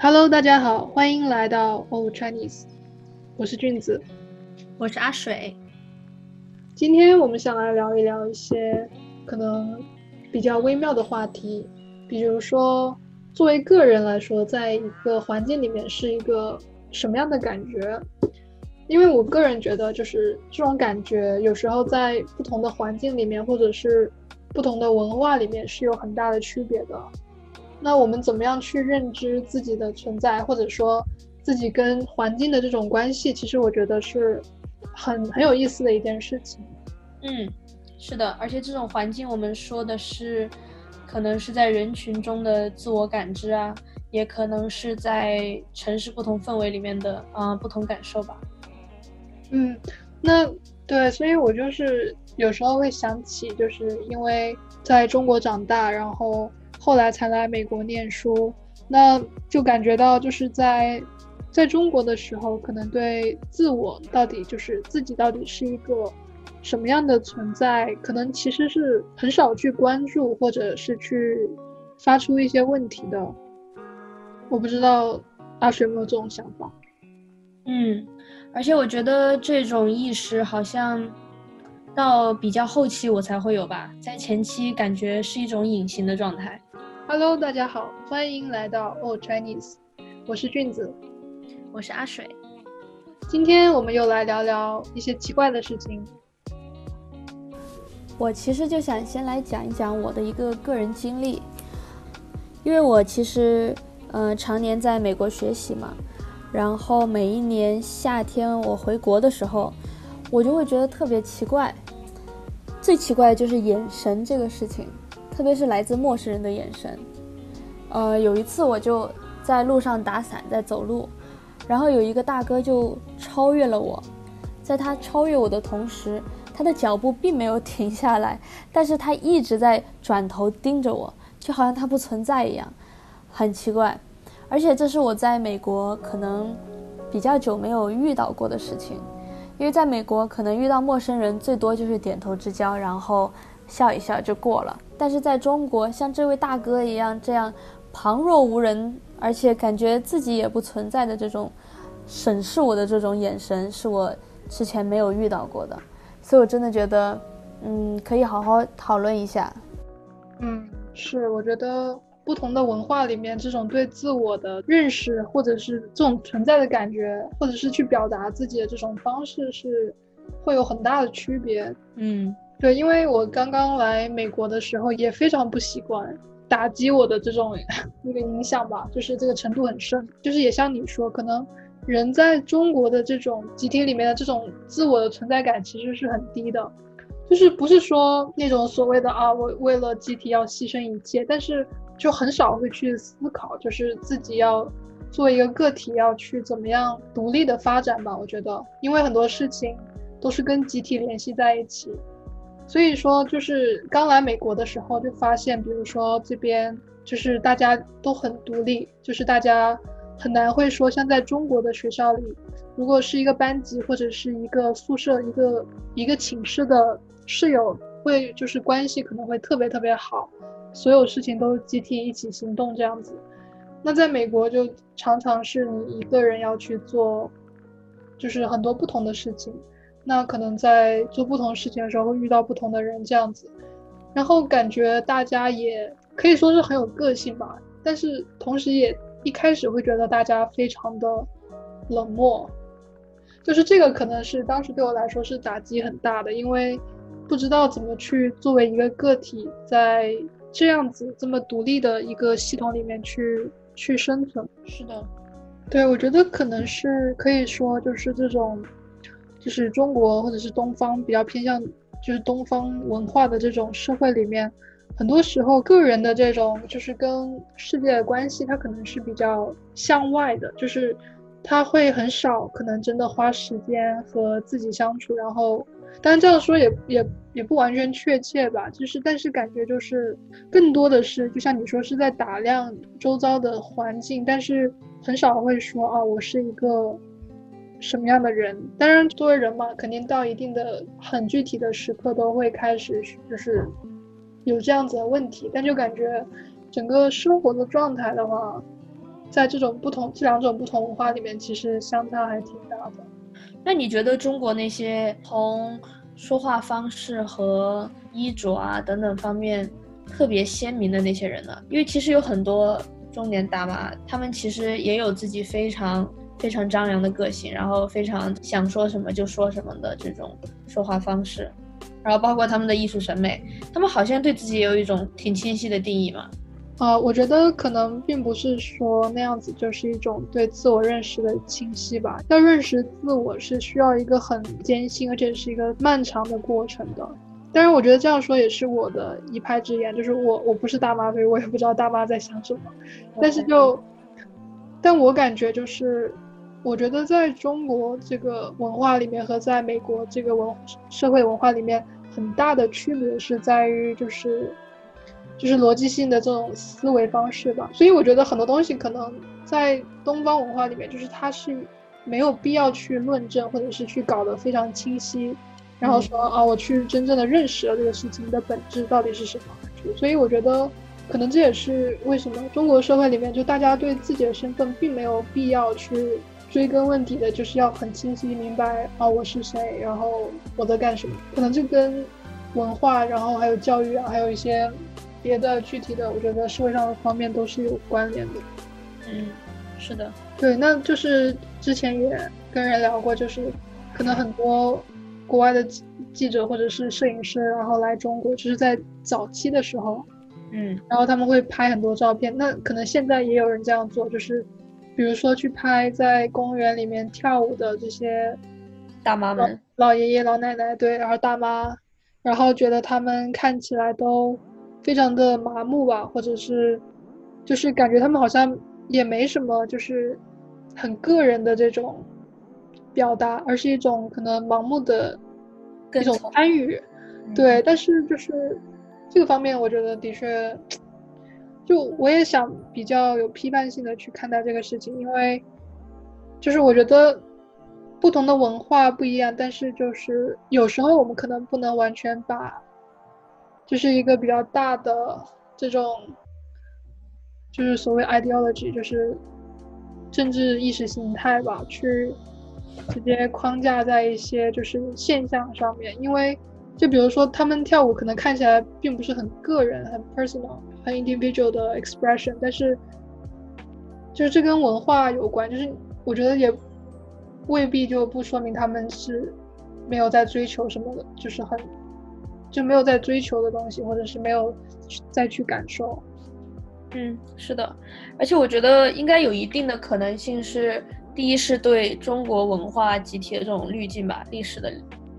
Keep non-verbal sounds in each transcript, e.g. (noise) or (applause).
Hello，大家好，欢迎来到 Old Chinese，我是俊子，我是阿水。今天我们想来聊一聊一些可能比较微妙的话题，比如说作为个人来说，在一个环境里面是一个什么样的感觉？因为我个人觉得，就是这种感觉有时候在不同的环境里面，或者是不同的文化里面是有很大的区别的。那我们怎么样去认知自己的存在，或者说自己跟环境的这种关系？其实我觉得是很很有意思的一件事情。嗯，是的，而且这种环境，我们说的是，可能是在人群中的自我感知啊，也可能是在城市不同氛围里面的啊不同感受吧。嗯，那对，所以我就是有时候会想起，就是因为在中国长大，然后。后来才来美国念书，那就感觉到就是在在中国的时候，可能对自我到底就是自己到底是一个什么样的存在，可能其实是很少去关注或者是去发出一些问题的。我不知道阿水有没有这种想法？嗯，而且我觉得这种意识好像到比较后期我才会有吧，在前期感觉是一种隐形的状态。Hello，大家好，欢迎来到 Old Chinese，我是俊子，我是阿水，今天我们又来聊聊一些奇怪的事情。我其实就想先来讲一讲我的一个个人经历，因为我其实嗯常年在美国学习嘛，然后每一年夏天我回国的时候，我就会觉得特别奇怪，最奇怪的就是眼神这个事情。特别是来自陌生人的眼神，呃，有一次我就在路上打伞，在走路，然后有一个大哥就超越了我，在他超越我的同时，他的脚步并没有停下来，但是他一直在转头盯着我，就好像他不存在一样，很奇怪，而且这是我在美国可能比较久没有遇到过的事情，因为在美国可能遇到陌生人最多就是点头之交，然后。笑一笑就过了，但是在中国，像这位大哥一样这样旁若无人，而且感觉自己也不存在的这种审视我的这种眼神，是我之前没有遇到过的，所以我真的觉得，嗯，可以好好讨论一下。嗯，是，我觉得不同的文化里面，这种对自我的认识，或者是这种存在的感觉，或者是去表达自己的这种方式，是会有很大的区别。嗯。对，因为我刚刚来美国的时候也非常不习惯，打击我的这种那个影响吧，就是这个程度很深。就是也像你说，可能人在中国的这种集体里面的这种自我的存在感其实是很低的，就是不是说那种所谓的啊，我为了集体要牺牲一切，但是就很少会去思考，就是自己要作为一个个体要去怎么样独立的发展吧。我觉得，因为很多事情都是跟集体联系在一起。所以说，就是刚来美国的时候就发现，比如说这边就是大家都很独立，就是大家很难会说像在中国的学校里，如果是一个班级或者是一个宿舍、一个一个寝室的室友，会就是关系可能会特别特别好，所有事情都集体一起行动这样子。那在美国就常常是你一个人要去做，就是很多不同的事情。那可能在做不同事情的时候会遇到不同的人这样子，然后感觉大家也可以说是很有个性吧，但是同时也一开始会觉得大家非常的冷漠，就是这个可能是当时对我来说是打击很大的，因为不知道怎么去作为一个个体在这样子这么独立的一个系统里面去去生存。是的，对我觉得可能是可以说就是这种。就是中国或者是东方比较偏向，就是东方文化的这种社会里面，很多时候个人的这种就是跟世界的关系，它可能是比较向外的，就是他会很少可能真的花时间和自己相处。然后，当然这样说也也也不完全确切吧，就是但是感觉就是更多的是，就像你说是在打量周遭的环境，但是很少会说啊，我是一个。什么样的人？当然，作为人嘛，肯定到一定的很具体的时刻都会开始，就是有这样子的问题。但就感觉整个生活的状态的话，在这种不同这两种不同文化里面，其实相差还挺大的。那你觉得中国那些从说话方式和衣着啊等等方面特别鲜明的那些人呢？因为其实有很多中年大妈，他们其实也有自己非常非常张扬的个性，然后非常想说什么就说什么的这种说话方式，然后包括他们的艺术审美，他们好像对自己也有一种挺清晰的定义嘛。啊，我觉得可能并不是说那样子就是一种对自我认识的清晰吧。要认识自我是需要一个很艰辛，而且是一个漫长的过程的。当然，我觉得这样说也是我的一派之言，就是我我不是大妈，所以我也不知道大妈在想什么。但是就，但我感觉就是，我觉得在中国这个文化里面和在美国这个文社会文化里面，很大的区别是在于就是。就是逻辑性的这种思维方式吧，所以我觉得很多东西可能在东方文化里面，就是它是没有必要去论证，或者是去搞得非常清晰，然后说啊，我去真正的认识了这个事情的本质到底是什么。所以我觉得，可能这也是为什么中国社会里面，就大家对自己的身份并没有必要去追根问底的，就是要很清晰明白啊，我是谁，然后我在干什么。可能这跟文化，然后还有教育啊，还有一些。别的具体的，我觉得社会上的方面都是有关联的。嗯，是的，对，那就是之前也跟人聊过，就是可能很多国外的记者或者是摄影师，然后来中国，就是在早期的时候，嗯，然后他们会拍很多照片。那可能现在也有人这样做，就是比如说去拍在公园里面跳舞的这些大妈们、老爷爷、老奶奶，对，然后大妈，然后觉得他们看起来都。非常的麻木吧，或者是，就是感觉他们好像也没什么，就是很个人的这种表达，而是一种可能盲目的一种参与。对，但是就是这个方面，我觉得的确，就我也想比较有批判性的去看待这个事情，因为就是我觉得不同的文化不一样，但是就是有时候我们可能不能完全把。就是一个比较大的这种，就是所谓 ideology，就是政治意识形态吧，去直接框架在一些就是现象上面。因为就比如说他们跳舞，可能看起来并不是很个人、很 personal、individual 的 expression，但是就是这跟文化有关。就是我觉得也未必就不说明他们是没有在追求什么的，就是很。就没有在追求的东西，或者是没有再去感受。嗯，是的，而且我觉得应该有一定的可能性是，第一是对中国文化集体的这种滤镜吧，历史的，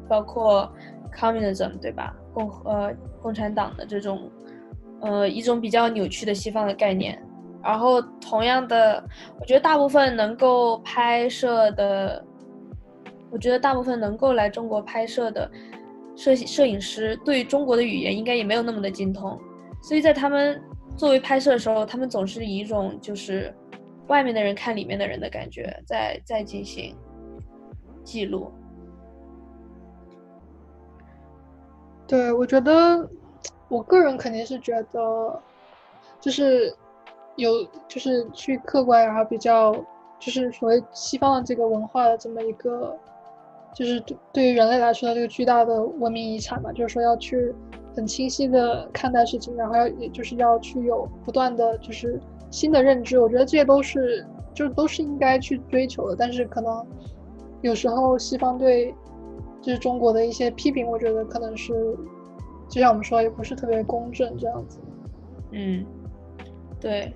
包括 communism 对吧？共和呃共产党的这种，呃一种比较扭曲的西方的概念。然后同样的，我觉得大部分能够拍摄的，我觉得大部分能够来中国拍摄的。摄摄影师对中国的语言应该也没有那么的精通，所以在他们作为拍摄的时候，他们总是以一种就是外面的人看里面的人的感觉在在进行记录。对，我觉得我个人肯定是觉得，就是有就是去客观然后比较就是所谓西方的这个文化的这么一个。就是对对于人类来说的，这个巨大的文明遗产嘛，就是说要去很清晰的看待事情，然后要也就是要去有不断的就是新的认知。我觉得这些都是就都是应该去追求的。但是可能有时候西方对就是中国的一些批评，我觉得可能是就像我们说，也不是特别公正这样子。嗯，对。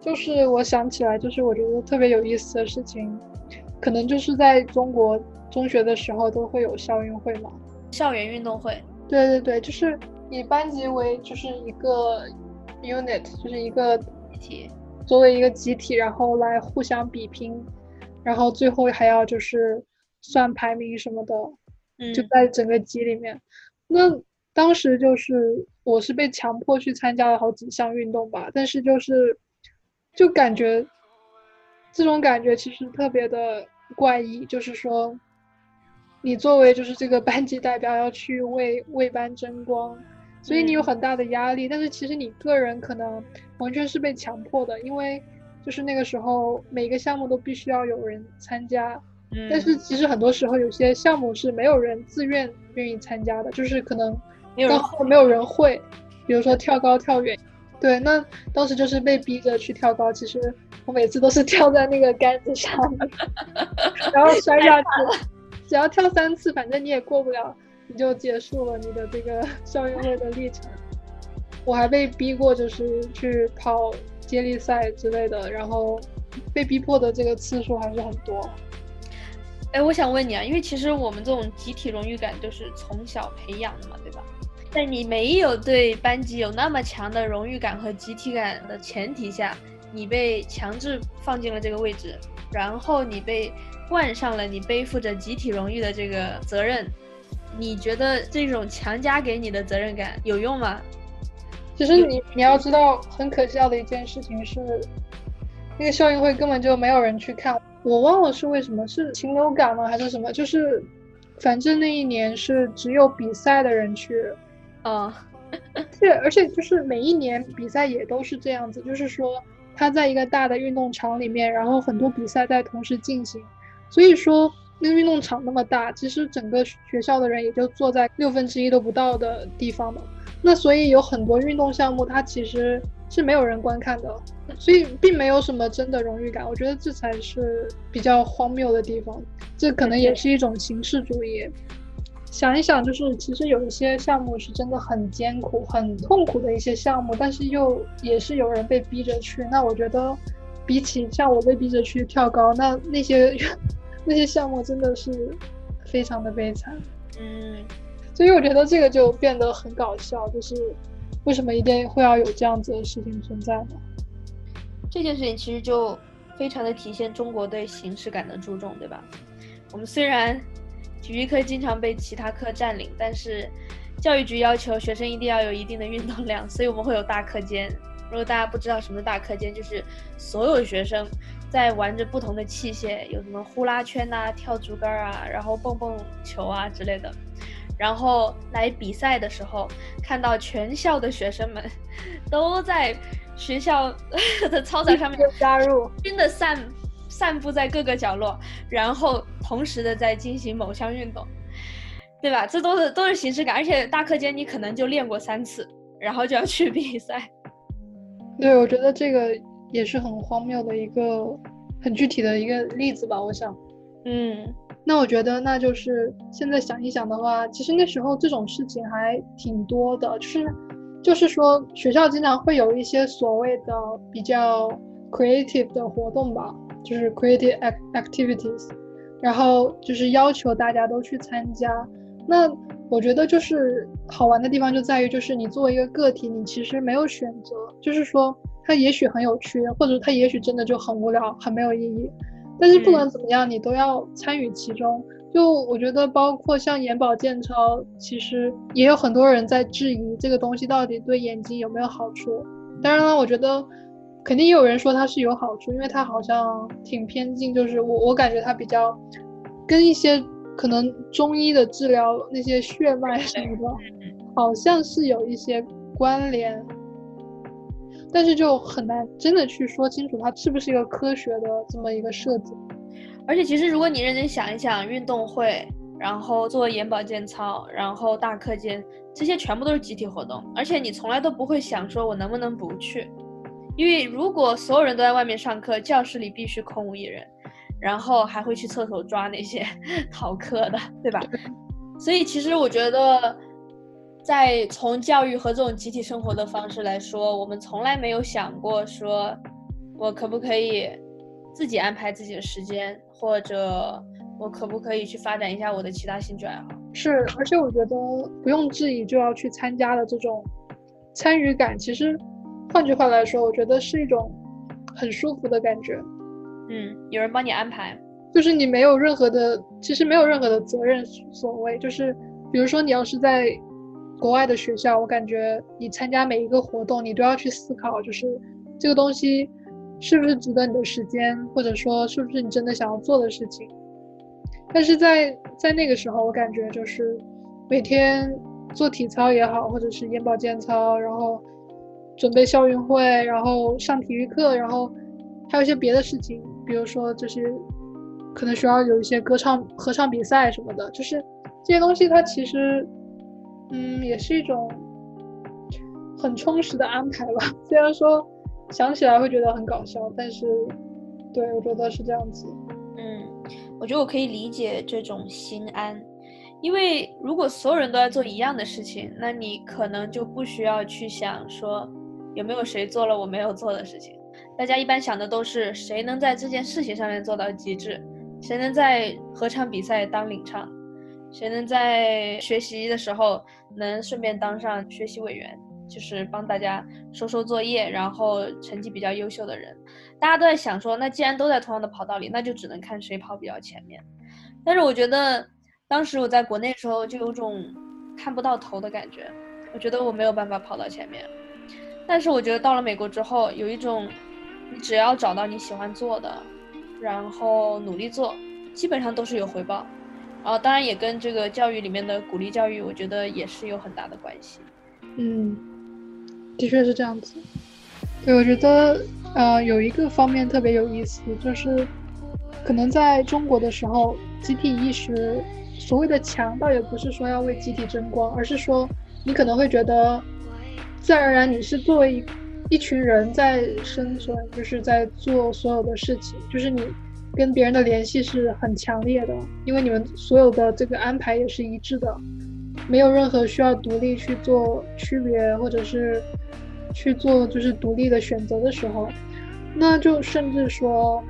就是我想起来，就是我觉得特别有意思的事情。可能就是在中国中学的时候都会有校运会嘛，校园运动会。对对对，就是以班级为就是一个 unit，就是一个集体，作为一个集体，然后来互相比拼，然后最后还要就是算排名什么的，嗯，就在整个集里面。那当时就是我是被强迫去参加了好几项运动吧，但是就是就感觉。这种感觉其实特别的怪异，就是说，你作为就是这个班级代表要去为为班争光，所以你有很大的压力。但是其实你个人可能完全是被强迫的，因为就是那个时候每个项目都必须要有人参加。但是其实很多时候有些项目是没有人自愿愿意参加的，就是可能刚好没有人会，比如说跳高、跳远。对，那当时就是被逼着去跳高。其实我每次都是跳在那个杆子上，(laughs) 然后摔下去。(laughs) 只要跳三次，反正你也过不了，你就结束了你的这个 (laughs) 校运会的历程。我还被逼过，就是去跑接力赛之类的，然后被逼迫的这个次数还是很多。哎，我想问你啊，因为其实我们这种集体荣誉感就是从小培养的嘛，对吧？在你没有对班级有那么强的荣誉感和集体感的前提下，你被强制放进了这个位置，然后你被冠上了你背负着集体荣誉的这个责任，你觉得这种强加给你的责任感有用吗？其实你你要知道，很可笑的一件事情是，那个校运会根本就没有人去看，我忘了是为什么，是禽流感吗还是什么？就是，反正那一年是只有比赛的人去。啊，(laughs) 对，而且就是每一年比赛也都是这样子，就是说他在一个大的运动场里面，然后很多比赛在同时进行，所以说那个运动场那么大，其实整个学校的人也就坐在六分之一都不到的地方嘛。那所以有很多运动项目它其实是没有人观看的，所以并没有什么真的荣誉感。我觉得这才是比较荒谬的地方，这可能也是一种形式主义。想一想，就是其实有一些项目是真的很艰苦、很痛苦的一些项目，但是又也是有人被逼着去。那我觉得，比起像我被逼着去跳高，那那些那些项目真的是非常的悲惨。嗯，所以我觉得这个就变得很搞笑，就是为什么一定会要有这样子的事情存在呢？这件事情其实就非常的体现中国对形式感的注重，对吧？我们虽然。体育课经常被其他课占领，但是教育局要求学生一定要有一定的运动量，所以我们会有大课间。如果大家不知道什么大课间，就是所有学生在玩着不同的器械，有什么呼啦圈呐、跳竹竿啊，然后蹦蹦球啊之类的。然后来比赛的时候，看到全校的学生们都在学校的操场上面加入，真的散。散布在各个角落，然后同时的在进行某项运动，对吧？这都是都是形式感，而且大课间你可能就练过三次，然后就要去比赛。(laughs) 对，我觉得这个也是很荒谬的一个很具体的一个例子吧。我想，嗯，那我觉得那就是现在想一想的话，其实那时候这种事情还挺多的，就是就是说学校经常会有一些所谓的比较 creative 的活动吧。就是 creative activities，然后就是要求大家都去参加。那我觉得就是好玩的地方就在于，就是你作为一个个体，你其实没有选择。就是说，它也许很有趣，或者它也许真的就很无聊，很没有意义。但是不管怎么样，你都要参与其中。就我觉得，包括像眼保健操，其实也有很多人在质疑这个东西到底对眼睛有没有好处。当然了，我觉得。肯定也有人说它是有好处，因为它好像挺偏近，就是我我感觉它比较跟一些可能中医的治疗那些血脉什么的，好像是有一些关联，但是就很难真的去说清楚它是不是一个科学的这么一个设计。而且其实如果你认真想一想，运动会，然后做眼保健操，然后大课间，这些全部都是集体活动，而且你从来都不会想说我能不能不去。因为如果所有人都在外面上课，教室里必须空无一人，然后还会去厕所抓那些 (laughs) 逃课的，对吧？所以其实我觉得，在从教育和这种集体生活的方式来说，我们从来没有想过说，我可不可以自己安排自己的时间，或者我可不可以去发展一下我的其他兴趣爱好？是，而且我觉得不用质疑就要去参加的这种参与感，其实。换句话来说，我觉得是一种很舒服的感觉。嗯，有人帮你安排，就是你没有任何的，其实没有任何的责任所谓。就是比如说，你要是在国外的学校，我感觉你参加每一个活动，你都要去思考，就是这个东西是不是值得你的时间，或者说是不是你真的想要做的事情。但是在在那个时候，我感觉就是每天做体操也好，或者是眼保健操，然后准备校运会，然后上体育课，然后还有一些别的事情，比如说就是可能学校有一些歌唱、合唱比赛什么的，就是这些东西它其实嗯也是一种很充实的安排吧。(laughs) 虽然说想起来会觉得很搞笑，但是对我觉得是这样子。嗯，我觉得我可以理解这种心安。因为如果所有人都在做一样的事情，那你可能就不需要去想说有没有谁做了我没有做的事情。大家一般想的都是谁能在这件事情上面做到极致，谁能在合唱比赛当领唱，谁能在学习的时候能顺便当上学习委员，就是帮大家收收作业，然后成绩比较优秀的人。大家都在想说，那既然都在同样的跑道里，那就只能看谁跑比较前面。但是我觉得。当时我在国内的时候就有种看不到头的感觉，我觉得我没有办法跑到前面。但是我觉得到了美国之后，有一种你只要找到你喜欢做的，然后努力做，基本上都是有回报。然后当然也跟这个教育里面的鼓励教育，我觉得也是有很大的关系。嗯，的确是这样子。对，我觉得呃有一个方面特别有意思，就是可能在中国的时候，集体意识。所谓的强，倒也不是说要为集体争光，而是说你可能会觉得，自然而然你是作为一一群人在生存，就是在做所有的事情，就是你跟别人的联系是很强烈的，因为你们所有的这个安排也是一致的，没有任何需要独立去做区别，或者是去做就是独立的选择的时候，那就甚至说，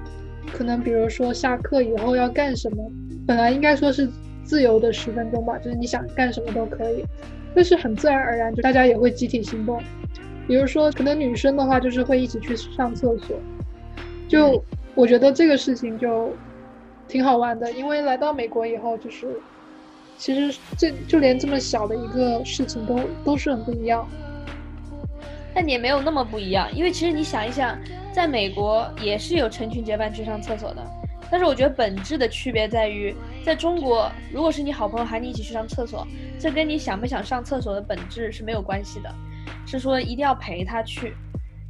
可能比如说下课以后要干什么，本来应该说是。自由的十分钟吧，就是你想干什么都可以，但是很自然而然，就大家也会集体行动。比如说，可能女生的话，就是会一起去上厕所。就我觉得这个事情就挺好玩的，因为来到美国以后，就是其实这就连这么小的一个事情都都是很不一样。但也没有那么不一样，因为其实你想一想，在美国也是有成群结伴去上厕所的。但是我觉得本质的区别在于，在中国，如果是你好朋友喊你一起去上厕所，这跟你想不想上厕所的本质是没有关系的，是说一定要陪他去。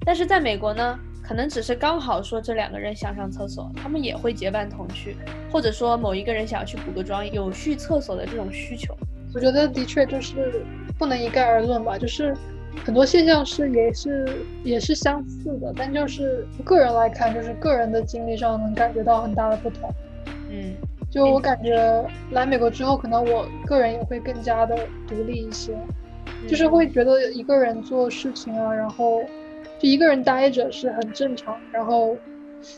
但是在美国呢，可能只是刚好说这两个人想上厕所，他们也会结伴同去，或者说某一个人想要去补个妆，有去厕所的这种需求。我觉得的确就是不能一概而论吧，就是。很多现象是也是也是相似的，但就是个人来看，就是个人的经历上能感觉到很大的不同。嗯，就我感觉来美国之后，可能我个人也会更加的独立一些，就是会觉得一个人做事情啊，然后就一个人待着是很正常，然后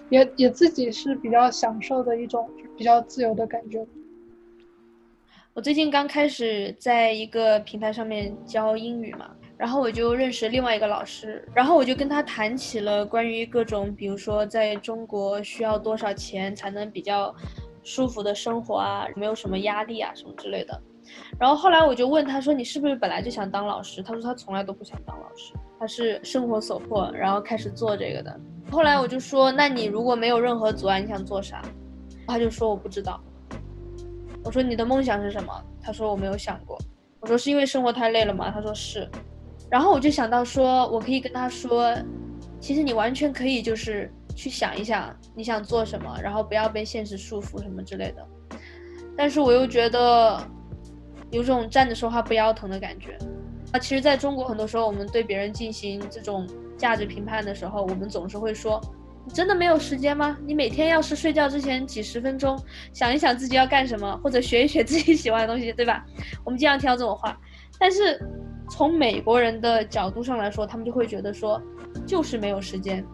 也也自己是比较享受的一种比较自由的感觉。我最近刚开始在一个平台上面教英语嘛。然后我就认识另外一个老师，然后我就跟他谈起了关于各种，比如说在中国需要多少钱才能比较舒服的生活啊，没有什么压力啊什么之类的。然后后来我就问他说：“你是不是本来就想当老师？”他说他从来都不想当老师，他是生活所迫，然后开始做这个的。后来我就说：“那你如果没有任何阻碍，你想做啥？”他就说：“我不知道。”我说：“你的梦想是什么？”他说：“我没有想过。”我说：“是因为生活太累了吗？”他说：“是。”然后我就想到说，我可以跟他说，其实你完全可以就是去想一想你想做什么，然后不要被现实束缚什么之类的。但是我又觉得有种站着说话不腰疼的感觉。啊，其实在中国很多时候，我们对别人进行这种价值评判的时候，我们总是会说，你真的没有时间吗？你每天要是睡觉之前几十分钟想一想自己要干什么，或者学一学自己喜欢的东西，对吧？我们经常听到这种话，但是。从美国人的角度上来说，他们就会觉得说，就是没有时间。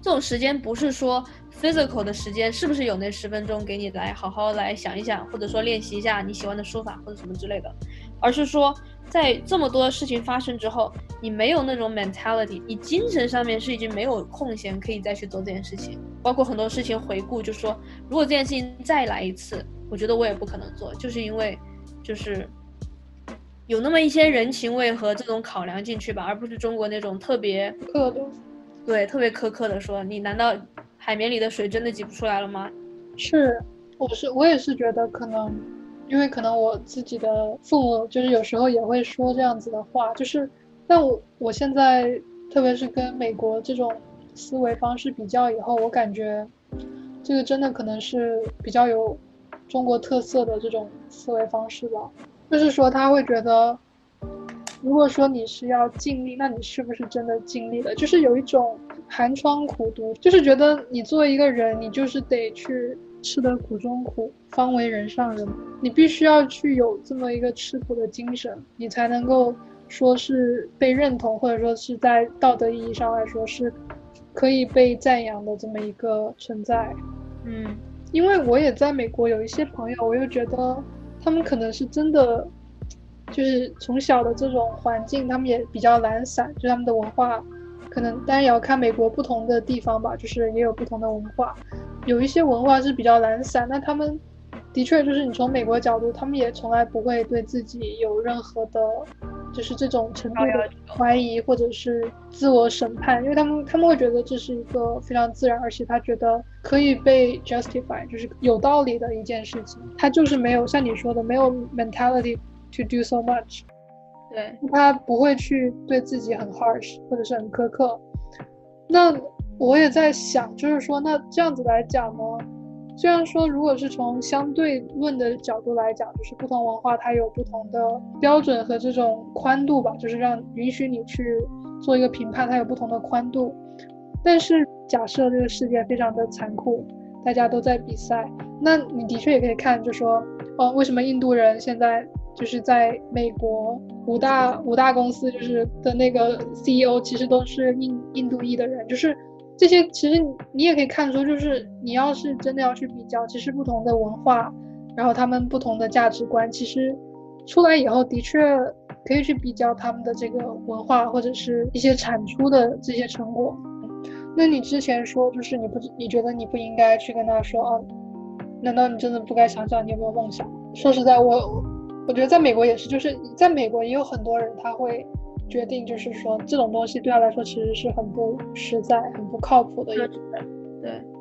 这种时间不是说 physical 的时间，是不是有那十分钟给你来好好来想一想，或者说练习一下你喜欢的书法或者什么之类的，而是说在这么多事情发生之后，你没有那种 mentality，你精神上面是已经没有空闲可以再去做这件事情。包括很多事情回顾，就说如果这件事情再来一次，我觉得我也不可能做，就是因为就是。有那么一些人情味和这种考量进去吧，而不是中国那种特别苛的，对，特别苛刻的说，你难道海绵里的水真的挤不出来了吗？是，我是我也是觉得可能因为可能我自己的父母就是有时候也会说这样子的话，就是，但我我现在特别是跟美国这种思维方式比较以后，我感觉这个真的可能是比较有中国特色的这种思维方式吧，就是说他会觉得。如果说你是要尽力，那你是不是真的尽力了？就是有一种寒窗苦读，就是觉得你作为一个人，你就是得去吃得苦中苦，方为人上人。你必须要去有这么一个吃苦的精神，你才能够说是被认同，或者说是在道德意义上来说是可以被赞扬的这么一个存在。嗯，因为我也在美国有一些朋友，我又觉得他们可能是真的。就是从小的这种环境，他们也比较懒散，就他们的文化，可能当然也要看美国不同的地方吧，就是也有不同的文化，有一些文化是比较懒散，那他们的确就是你从美国角度，他们也从来不会对自己有任何的，就是这种程度的怀疑或者是自我审判，因为他们他们会觉得这是一个非常自然，而且他觉得可以被 justify，就是有道理的一件事情，他就是没有像你说的没有 mentality。To do so much，对他不会去对自己很 harsh 或者是很苛刻。那我也在想，就是说，那这样子来讲呢？虽然说，如果是从相对论的角度来讲，就是不同文化它有不同的标准和这种宽度吧，就是让允许你去做一个评判，它有不同的宽度。但是假设这个世界非常的残酷，大家都在比赛，那你的确也可以看，就说，哦，为什么印度人现在？就是在美国五大五大公司，就是的那个 CEO，其实都是印印度裔的人。就是这些，其实你也可以看出，就是你要是真的要去比较，其实不同的文化，然后他们不同的价值观，其实出来以后的确可以去比较他们的这个文化或者是一些产出的这些成果。那你之前说，就是你不你觉得你不应该去跟他说啊？难道你真的不该想想你有没有梦想？说实在，我。我觉得在美国也是，就是在美国也有很多人，他会决定，就是说这种东西对他来说其实是很不实在、很不靠谱的一个对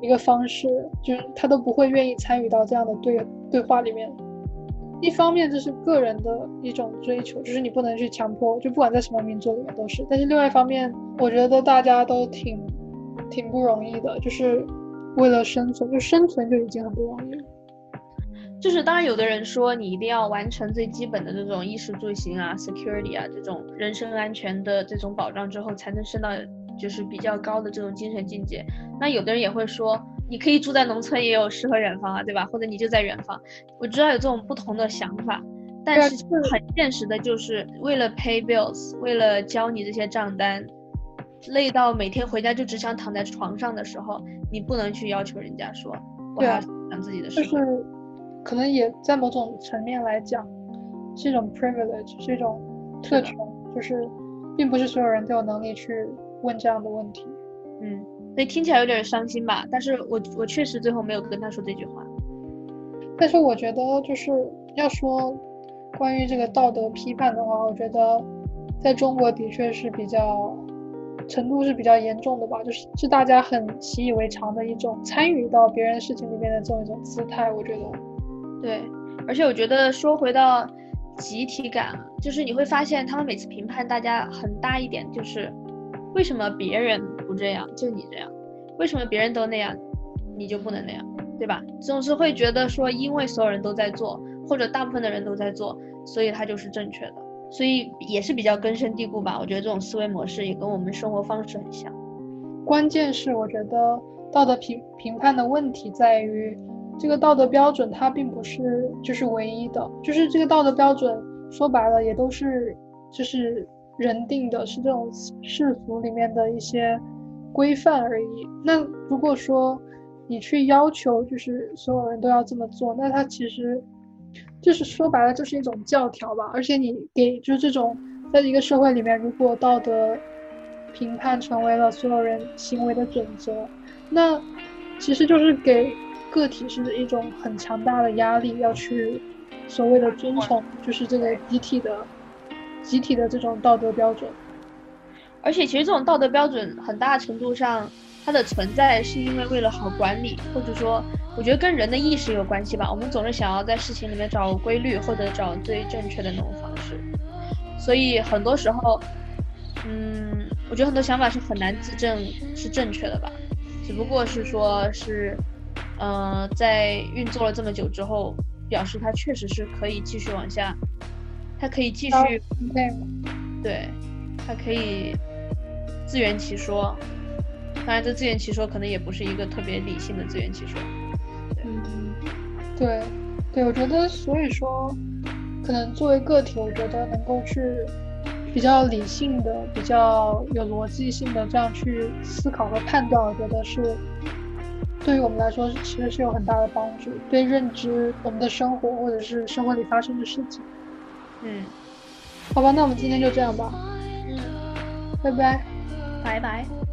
一个方式，就是他都不会愿意参与到这样的对对话里面。一方面这是个人的一种追求，就是你不能去强迫，就不管在什么民族里面都是。但是另外一方面，我觉得大家都挺挺不容易的，就是为了生存，就生存就已经很不容易了。就是当然，有的人说你一定要完成最基本的这种衣食住行啊、security 啊这种人身安全的这种保障之后，才能升到就是比较高的这种精神境界。那有的人也会说，你可以住在农村，也有诗和远方啊，对吧？或者你就在远方。我知道有这种不同的想法，但是很现实的就是为了 pay bills，为了交你这些账单，累到每天回家就只想躺在床上的时候，你不能去要求人家说我要想自己的生活。可能也在某种层面来讲，是一种 privilege，是一种特权，就是并不是所有人都有能力去问这样的问题。嗯，所以听起来有点伤心吧？但是我我确实最后没有跟他说这句话。但是我觉得就是要说关于这个道德批判的话，我觉得在中国的确是比较程度是比较严重的吧，就是是大家很习以为常的一种参与到别人事情里面的这种一种姿态，我觉得。对，而且我觉得说回到集体感，就是你会发现他们每次评判大家很大一点，就是为什么别人不这样，就你这样？为什么别人都那样，你就不能那样，对吧？总是会觉得说，因为所有人都在做，或者大部分的人都在做，所以他就是正确的，所以也是比较根深蒂固吧。我觉得这种思维模式也跟我们生活方式很像。关键是我觉得道德评评判的问题在于。这个道德标准它并不是就是唯一的，就是这个道德标准说白了也都是就是人定的，是这种世俗里面的一些规范而已。那如果说你去要求就是所有人都要这么做，那它其实就是说白了就是一种教条吧。而且你给就是这种在一个社会里面，如果道德评判成为了所有人行为的准则，那其实就是给。个体是一种很强大的压力，要去所谓的遵从，就是这个集体的、集体的这种道德标准。而且，其实这种道德标准很大程度上，它的存在是因为为了好管理，或者说我觉得跟人的意识有关系吧。我们总是想要在事情里面找规律，或者找最正确的那种方式，所以很多时候，嗯，我觉得很多想法是很难自证是正确的吧。只不过是说是，呃，在运作了这么久之后，表示它确实是可以继续往下，它可以继续，对，它可以自圆其说。当然，这自圆其说可能也不是一个特别理性的自圆其说。嗯，对，对，我觉得，所以说，可能作为个体，我觉得能够去比较理性的、比较有逻辑性的这样去思考和判断，我觉得是对于我们来说，其实是有很大的帮助，对认知我们的生活或者是生活里发生的事情。嗯，好吧，那我们今天就这样吧。嗯，拜拜，拜拜。